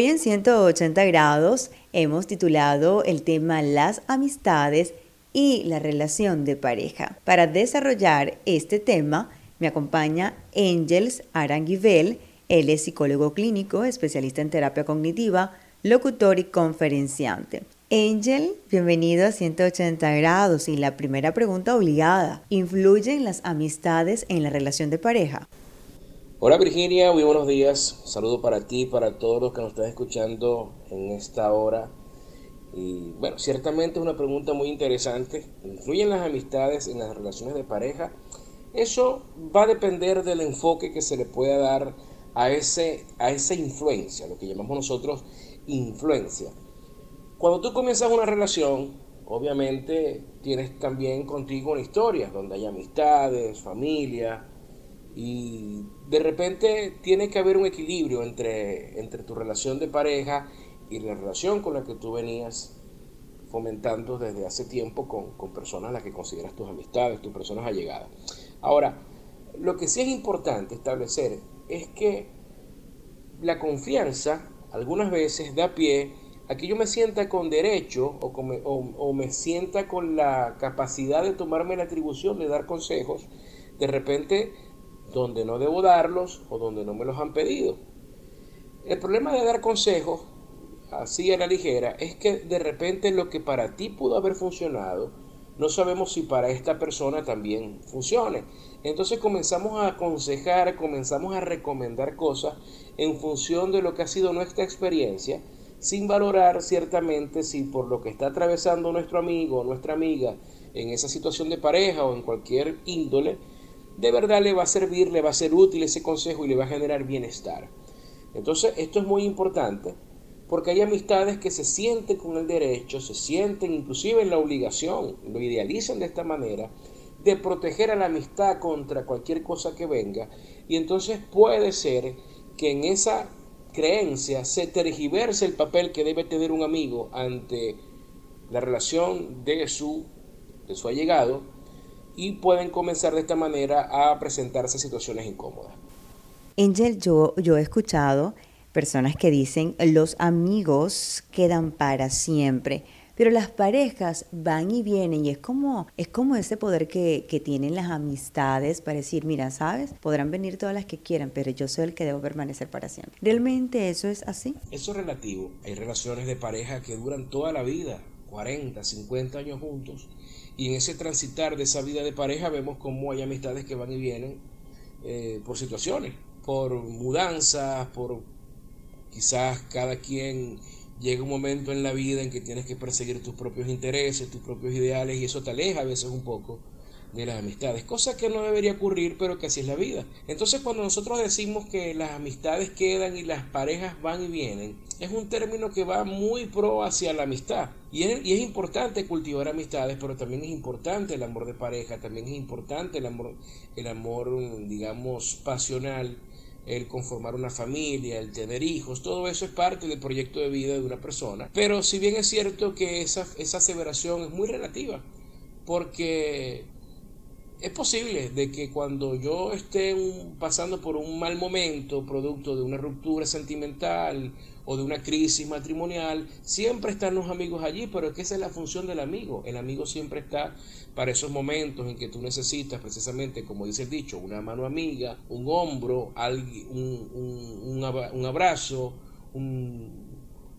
Hoy en 180 grados hemos titulado el tema Las amistades y la relación de pareja. Para desarrollar este tema me acompaña Angels Aranguibel. Él es psicólogo clínico, especialista en terapia cognitiva, locutor y conferenciante. Angel, bienvenido a 180 grados y la primera pregunta obligada, ¿influyen las amistades en la relación de pareja? Hola Virginia, muy buenos días. Saludo para ti, para todos los que nos están escuchando en esta hora. Y bueno, ciertamente es una pregunta muy interesante. ¿Influyen las amistades en las relaciones de pareja? Eso va a depender del enfoque que se le pueda dar a, ese, a esa influencia, lo que llamamos nosotros influencia. Cuando tú comienzas una relación, obviamente tienes también contigo una historia donde hay amistades, familia, y de repente tiene que haber un equilibrio entre, entre tu relación de pareja y la relación con la que tú venías fomentando desde hace tiempo con, con personas a las que consideras tus amistades, tus personas allegadas. Ahora, lo que sí es importante establecer es que la confianza algunas veces da pie a que yo me sienta con derecho o, o me sienta con la capacidad de tomarme la atribución de dar consejos, de repente donde no debo darlos o donde no me los han pedido. El problema de dar consejos así a la ligera es que de repente lo que para ti pudo haber funcionado, no sabemos si para esta persona también funcione. Entonces comenzamos a aconsejar, comenzamos a recomendar cosas en función de lo que ha sido nuestra experiencia, sin valorar ciertamente si por lo que está atravesando nuestro amigo o nuestra amiga en esa situación de pareja o en cualquier índole, de verdad le va a servir, le va a ser útil ese consejo y le va a generar bienestar. Entonces, esto es muy importante porque hay amistades que se sienten con el derecho, se sienten inclusive en la obligación, lo idealizan de esta manera, de proteger a la amistad contra cualquier cosa que venga. Y entonces puede ser que en esa creencia se tergiverse el papel que debe tener un amigo ante la relación de su, de su allegado y pueden comenzar de esta manera a presentarse situaciones incómodas. Angel, yo, yo he escuchado personas que dicen los amigos quedan para siempre, pero las parejas van y vienen y es como, es como ese poder que, que tienen las amistades para decir, mira, sabes, podrán venir todas las que quieran, pero yo soy el que debo permanecer para siempre. ¿Realmente eso es así? Eso es relativo. Hay relaciones de pareja que duran toda la vida, 40, 50 años juntos, y en ese transitar de esa vida de pareja vemos cómo hay amistades que van y vienen eh, por situaciones, por mudanzas, por quizás cada quien llega un momento en la vida en que tienes que perseguir tus propios intereses, tus propios ideales y eso te aleja a veces un poco de las amistades, cosa que no debería ocurrir, pero que así es la vida. Entonces cuando nosotros decimos que las amistades quedan y las parejas van y vienen, es un término que va muy pro hacia la amistad. Y es, y es importante cultivar amistades, pero también es importante el amor de pareja, también es importante el amor, el amor digamos, pasional el conformar una familia, el tener hijos, todo eso es parte del proyecto de vida de una persona. Pero si bien es cierto que esa, esa aseveración es muy relativa, porque es posible de que cuando yo esté pasando por un mal momento, producto de una ruptura sentimental o de una crisis matrimonial, siempre están los amigos allí, pero es que esa es la función del amigo. El amigo siempre está para esos momentos en que tú necesitas precisamente, como dice el dicho, una mano amiga, un hombro, un, un, un abrazo, un,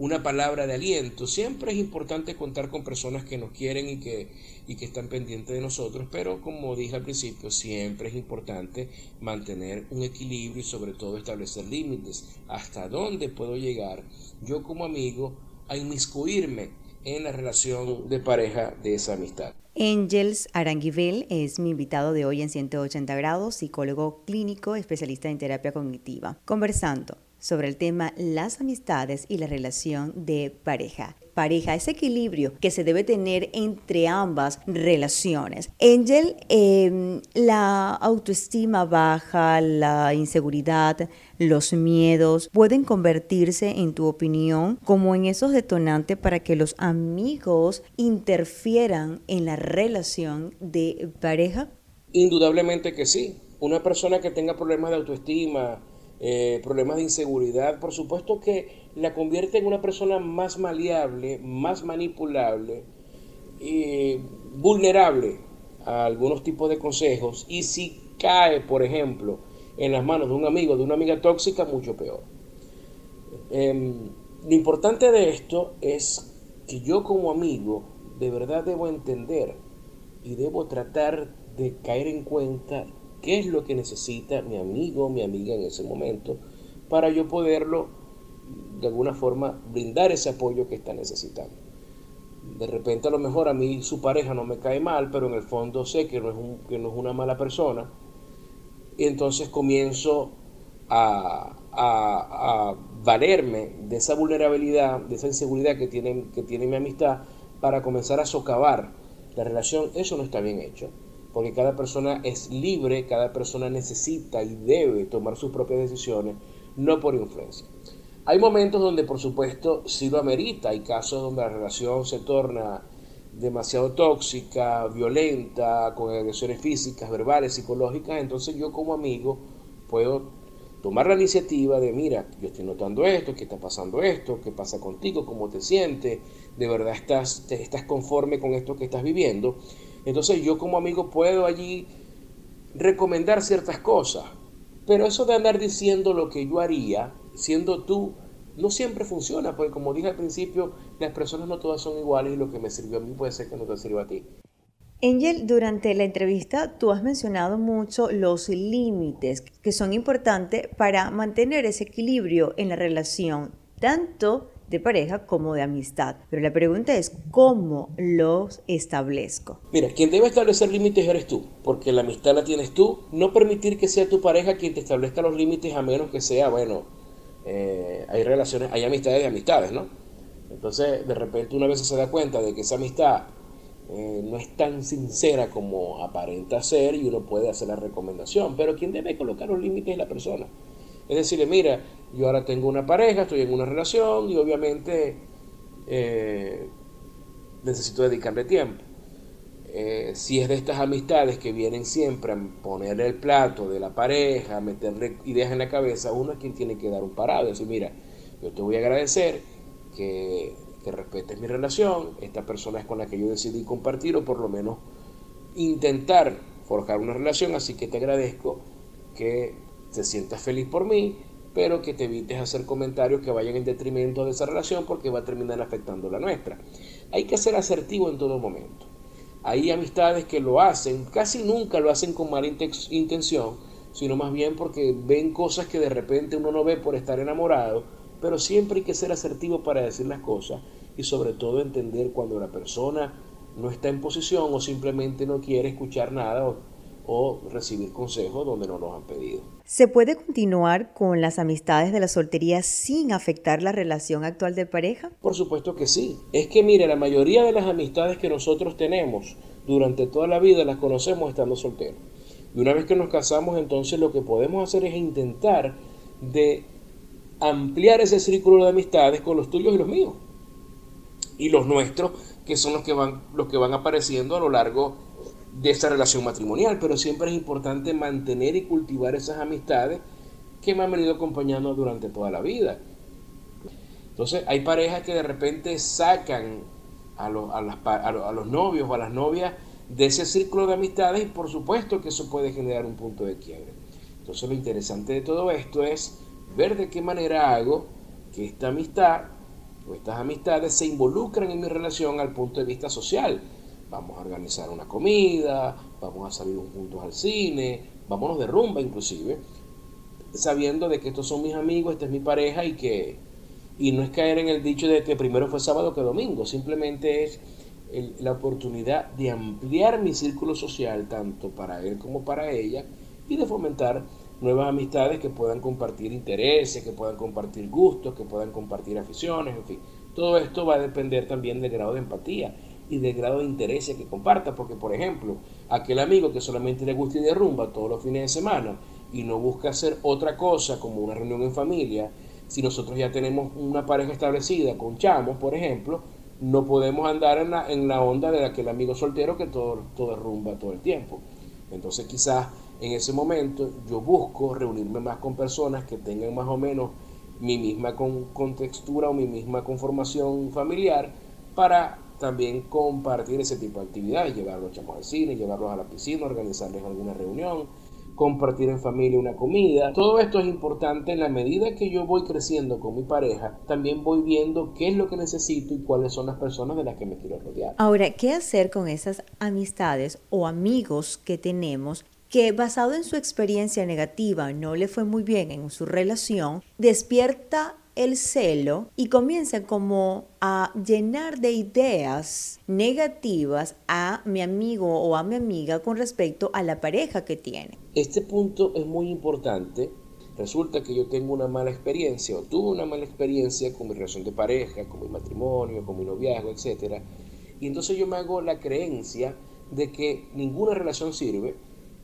una palabra de aliento. Siempre es importante contar con personas que nos quieren y que, y que están pendientes de nosotros, pero como dije al principio, siempre es importante mantener un equilibrio y sobre todo establecer límites. ¿Hasta dónde puedo llegar yo como amigo a inmiscuirme en la relación de pareja de esa amistad? Angels Aranguivel es mi invitado de hoy en 180 grados, psicólogo clínico, especialista en terapia cognitiva, conversando sobre el tema las amistades y la relación de pareja. Pareja, ese equilibrio que se debe tener entre ambas relaciones. Angel, em, la autoestima baja, la inseguridad, los miedos pueden convertirse, en tu opinión, como en esos detonantes para que los amigos interfieran en la relación de pareja? Indudablemente que sí. Una persona que tenga problemas de autoestima, eh, problemas de inseguridad, por supuesto que la convierte en una persona más maleable, más manipulable, y vulnerable a algunos tipos de consejos y si cae, por ejemplo, en las manos de un amigo, de una amiga tóxica, mucho peor. Em, lo importante de esto es que yo como amigo de verdad debo entender y debo tratar de caer en cuenta qué es lo que necesita mi amigo mi amiga en ese momento para yo poderlo de alguna forma brindar ese apoyo que está necesitando. De repente a lo mejor a mí su pareja no me cae mal, pero en el fondo sé que no es, que no es una mala persona. Y entonces comienzo a, a, valerme de esa vulnerabilidad, de esa inseguridad que tiene, que tiene mi amistad para comenzar a socavar la relación. Eso no está bien hecho porque cada persona es libre, cada persona necesita y debe tomar sus propias decisiones, no por influencia. Hay momentos donde por supuesto sí lo amerita, hay casos donde la relación se torna demasiado tóxica, violenta, con agresiones físicas, verbales, psicológicas, entonces yo como amigo puedo tomar la iniciativa de, mira, yo estoy notando esto, qué está pasando esto, qué pasa contigo, cómo te sientes, de verdad estás, estás conforme con esto que estás viviendo. Entonces yo como amigo puedo allí recomendar ciertas cosas. Pero eso de andar diciendo lo que yo haría, siendo tú, no siempre funciona, porque como dije al principio, las personas no todas son iguales y lo que me sirvió a mí puede ser que no te sirva a ti. Angel, durante la entrevista tú has mencionado mucho los límites que son importantes para mantener ese equilibrio en la relación, tanto de pareja como de amistad. Pero la pregunta es, ¿cómo los establezco? Mira, quien debe establecer límites eres tú, porque la amistad la tienes tú. No permitir que sea tu pareja quien te establezca los límites a menos que sea, bueno, eh, hay relaciones, hay amistades de amistades, ¿no? Entonces, de repente una vez se da cuenta de que esa amistad eh, no es tan sincera como aparenta ser y uno puede hacer la recomendación, pero quien debe colocar los límites es la persona. Es decirle, mira, yo ahora tengo una pareja, estoy en una relación y obviamente eh, necesito dedicarle tiempo. Eh, si es de estas amistades que vienen siempre a ponerle el plato de la pareja, a meterle ideas en la cabeza, uno es quien tiene que dar un parado y decir, mira, yo te voy a agradecer que, que respetes mi relación, esta persona es con la que yo decidí compartir o por lo menos intentar forjar una relación, así que te agradezco que te sientas feliz por mí, pero que te evites hacer comentarios que vayan en detrimento de esa relación porque va a terminar afectando la nuestra. Hay que ser asertivo en todo momento. Hay amistades que lo hacen, casi nunca lo hacen con mala intención, sino más bien porque ven cosas que de repente uno no ve por estar enamorado, pero siempre hay que ser asertivo para decir las cosas y sobre todo entender cuando la persona no está en posición o simplemente no quiere escuchar nada o recibir consejos donde no nos han pedido. ¿Se puede continuar con las amistades de la soltería sin afectar la relación actual de pareja? Por supuesto que sí. Es que mire, la mayoría de las amistades que nosotros tenemos durante toda la vida las conocemos estando solteros. Y una vez que nos casamos, entonces lo que podemos hacer es intentar de ampliar ese círculo de amistades con los tuyos y los míos. Y los nuestros, que son los que van, los que van apareciendo a lo largo de esa relación matrimonial, pero siempre es importante mantener y cultivar esas amistades que me han venido acompañando durante toda la vida. Entonces hay parejas que de repente sacan a, los, a, los novios o a las novias de ese círculo de amistades y por supuesto que eso puede generar un punto de quiebre. Entonces lo interesante de todo esto es ver de qué manera hago que esta amistad o estas amistades se involucran en mi relación al punto de vista social vamos a organizar una comida, vamos a salir juntos al cine, vámonos de rumba inclusive, sabiendo de que estos son mis amigos, esta es mi pareja y que y no es caer en el dicho de que primero fue sábado que domingo, simplemente es la oportunidad de ampliar mi círculo social tanto para él como para ella y de fomentar nuevas amistades que puedan compartir intereses, que puedan compartir gustos, que puedan compartir aficiones, en fin. Todo esto va a depender también del grado de empatía y del grado de interés que comparta, porque por ejemplo, aquel amigo que solamente le gusta ir de rumba todos los fines de semana y no busca hacer otra cosa como una reunión en familia, si nosotros ya tenemos una pareja establecida con chamos, por ejemplo, no podemos andar en la, en la onda de aquel amigo soltero que todo, todo es rumba todo el tiempo. Entonces quizás en ese momento yo busco reunirme más con personas que tengan más o menos mi misma con, contextura o mi misma conformación familiar para también compartir ese tipo de actividades, llevarlos chamos al cine, llevarlos a la piscina, organizarles alguna reunión, compartir en familia una comida. Todo esto es importante en la medida que yo voy creciendo con mi pareja, también voy viendo qué es lo que necesito y cuáles son las personas de las que me quiero rodear. Ahora, ¿qué hacer con esas amistades o amigos que tenemos que basado en su experiencia negativa no le fue muy bien en su relación, despierta el celo y comienza como a llenar de ideas negativas a mi amigo o a mi amiga con respecto a la pareja que tiene. Este punto es muy importante. Resulta que yo tengo una mala experiencia o tuve una mala experiencia con mi relación de pareja, con mi matrimonio, con mi noviazgo, etc. Y entonces yo me hago la creencia de que ninguna relación sirve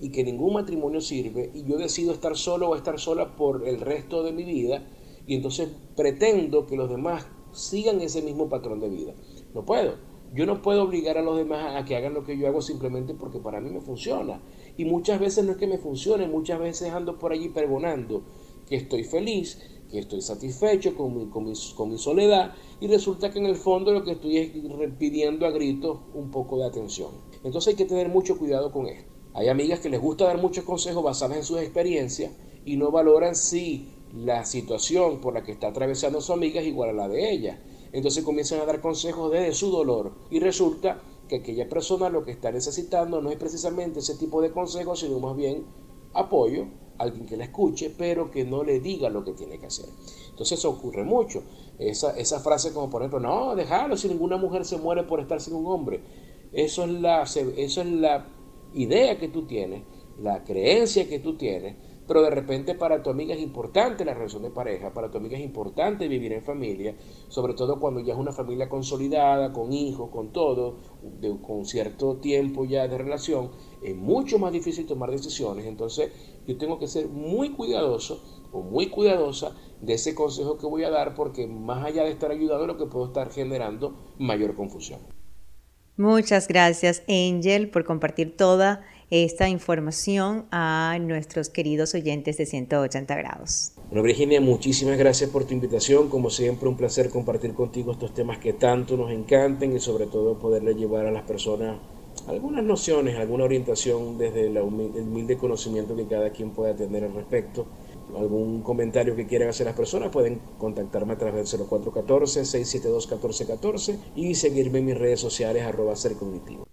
y que ningún matrimonio sirve y yo decido estar solo o estar sola por el resto de mi vida y entonces pretendo que los demás sigan ese mismo patrón de vida. No puedo. Yo no puedo obligar a los demás a que hagan lo que yo hago simplemente porque para mí me funciona. Y muchas veces no es que me funcione, muchas veces ando por allí pregonando que estoy feliz, que estoy satisfecho con mi, con mi, con mi soledad y resulta que en el fondo lo que estoy es pidiendo a gritos un poco de atención. Entonces hay que tener mucho cuidado con esto. Hay amigas que les gusta dar muchos consejos basados en sus experiencias y no valoran si la situación por la que está atravesando su amiga es igual a la de ella. Entonces comienzan a dar consejos desde su dolor y resulta que aquella persona lo que está necesitando no es precisamente ese tipo de consejos, sino más bien apoyo, alguien que la escuche, pero que no le diga lo que tiene que hacer. Entonces eso ocurre mucho. Esa, esa frase como por ejemplo, no, déjalo, si ninguna mujer se muere por estar sin un hombre. Eso es la, eso es la idea que tú tienes, la creencia que tú tienes, pero de repente para tu amiga es importante la relación de pareja, para tu amiga es importante vivir en familia, sobre todo cuando ya es una familia consolidada, con hijos, con todo, con cierto tiempo ya de relación, es mucho más difícil tomar decisiones, entonces yo tengo que ser muy cuidadoso o muy cuidadosa de ese consejo que voy a dar porque más allá de estar ayudando lo que puedo estar generando mayor confusión. Muchas gracias, Angel, por compartir toda esta información a nuestros queridos oyentes de 180 grados. Bueno, Virginia, muchísimas gracias por tu invitación. Como siempre, un placer compartir contigo estos temas que tanto nos encantan y sobre todo poderle llevar a las personas algunas nociones, alguna orientación desde el humilde conocimiento que cada quien pueda tener al respecto algún comentario que quieran hacer las personas, pueden contactarme a través del 0414-672-1414 y seguirme en mis redes sociales arroba ser cognitivo.